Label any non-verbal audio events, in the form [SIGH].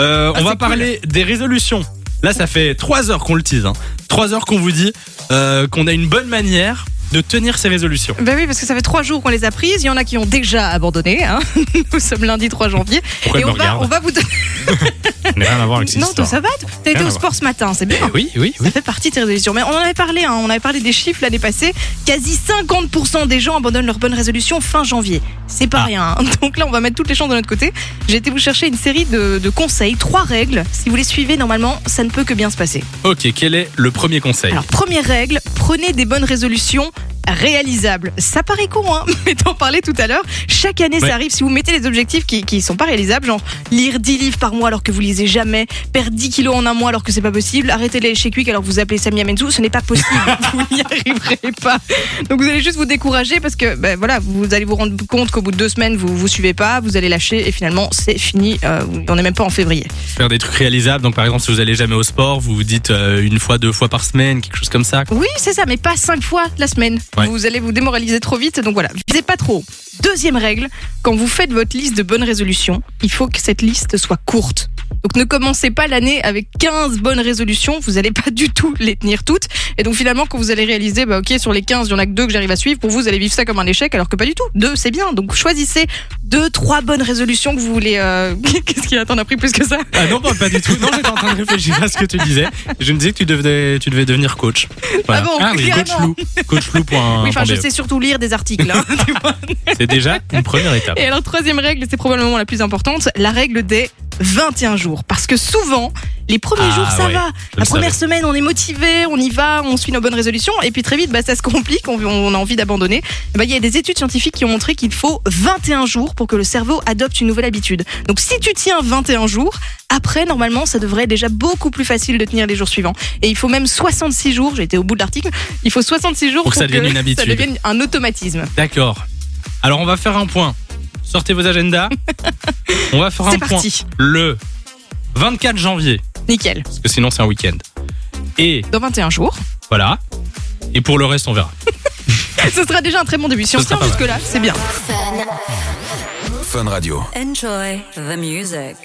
Euh, on Ah, va parler des résolutions. Là, ça fait trois heures qu'on le tease. Hein. Trois heures qu'on vous dit euh, qu'on a une bonne manière de tenir ses résolutions. Ben oui, parce que ça fait trois jours qu'on les a prises. Il y en a qui ont déjà abandonné. hein. [LAUGHS] Nous sommes lundi 3 janvier. Pourquoi et on va, on va vous donner. [LAUGHS] Ça n'a rien à voir avec cette Non, ça va T'as été au sport ce matin, c'est bien. Eh oui, oui, Ça fait partie de tes résolutions. Mais on en avait parlé, hein, on avait parlé des chiffres l'année passée. Quasi 50% des gens abandonnent leurs bonnes résolutions fin janvier. C'est pas Ah. rien. hein. [LAUGHS] Donc là, on va mettre toutes les chances de notre côté. J'ai été vous chercher une série de, de conseils, trois règles. Si vous les suivez, normalement, ça ne peut que bien se passer. Ok, quel est le premier conseil? Alors, première règle, prenez des bonnes résolutions réalisables. Ça paraît con, hein, [LAUGHS] mais t'en parlais tout à l'heure. Chaque année, Ouais. ça arrive. Si vous mettez des objectifs qui, qui sont pas réalisables, genre lire 10 livres par mois alors que vous lisez jamais, perdre 10 kilos en un mois alors que c'est pas possible, arrêter les chez Quick alors que vous appelez Samia Menzou, ce n'est pas possible. [LAUGHS] vous n'y arriverez pas. Donc vous allez juste vous décourager parce que, ben voilà, vous allez vous rendre compte qu'au bout de deux semaines, vous vous suivez pas, vous allez lâcher et finalement, c'est fini. Euh, on n'est même pas en février. Faire des trucs réalisables. Donc, par exemple, si vous allez jamais au sport, vous vous dites euh, une fois, deux fois par semaine, quelque chose comme ça. Oui, c'est ça, mais pas cinq fois la semaine. Vous allez vous démoraliser trop vite, donc voilà, visez pas trop. Deuxième règle, quand vous faites votre liste de bonnes résolutions, il faut que cette liste soit courte. Donc ne commencez pas l'année avec 15 bonnes résolutions, vous n'allez pas du tout les tenir toutes. Et donc finalement, quand vous allez réaliser, bah ok, sur les 15, il y en a que deux que j'arrive à suivre, pour vous, vous allez vivre ça comme un échec, alors que pas du tout. Deux, c'est bien. Donc choisissez deux, trois bonnes résolutions que vous voulez... euh, [LAUGHS] Qu'est-ce qu'il y a? Pris plus que ça? Ah non, pas, pas du tout. Non, j'étais en train de réfléchir à ce que tu disais. Je me disais que tu devais, tu devais devenir coach. Voilà. Ah bon, oui, coach carrément. flou. Coachflou.be. Oui, enfin, je sais surtout lire des articles. hein. [LAUGHS] C'est déjà une première étape. Et alors, troisième règle, c'est probablement la plus importante, la règle des 21 jours. Parce que souvent, les premiers Ah, jours, ça ouais, va. La première savais. semaine, on est motivé, on y va, on suit nos bonnes résolutions. Et puis très vite, bah, ça se complique, on, on a envie d'abandonner. Bah, Il y a des études scientifiques qui ont montré qu'il faut 21 jours pour que le cerveau adopte une nouvelle habitude. Donc si tu tiens 21 jours, après, normalement, ça devrait être déjà beaucoup plus facile de tenir les jours suivants. Et il faut même 66 jours, j'ai été au bout de l'article, il faut 66 jours Pour que ça devienne une ça habitude. devienne un automatisme. D'accord. Alors, on va faire un point. Sortez vos agendas. [LAUGHS] On va faire un C'est point. parti. Le 24 janvier, Nickel. parce que sinon c'est un week-end. Et Dans 21 jours. voilà. Et pour le reste, on verra. [LAUGHS] Ce sera déjà un très bon début. Si on tient jusque-là, c'est bien. Fun Radio. Enjoy the music.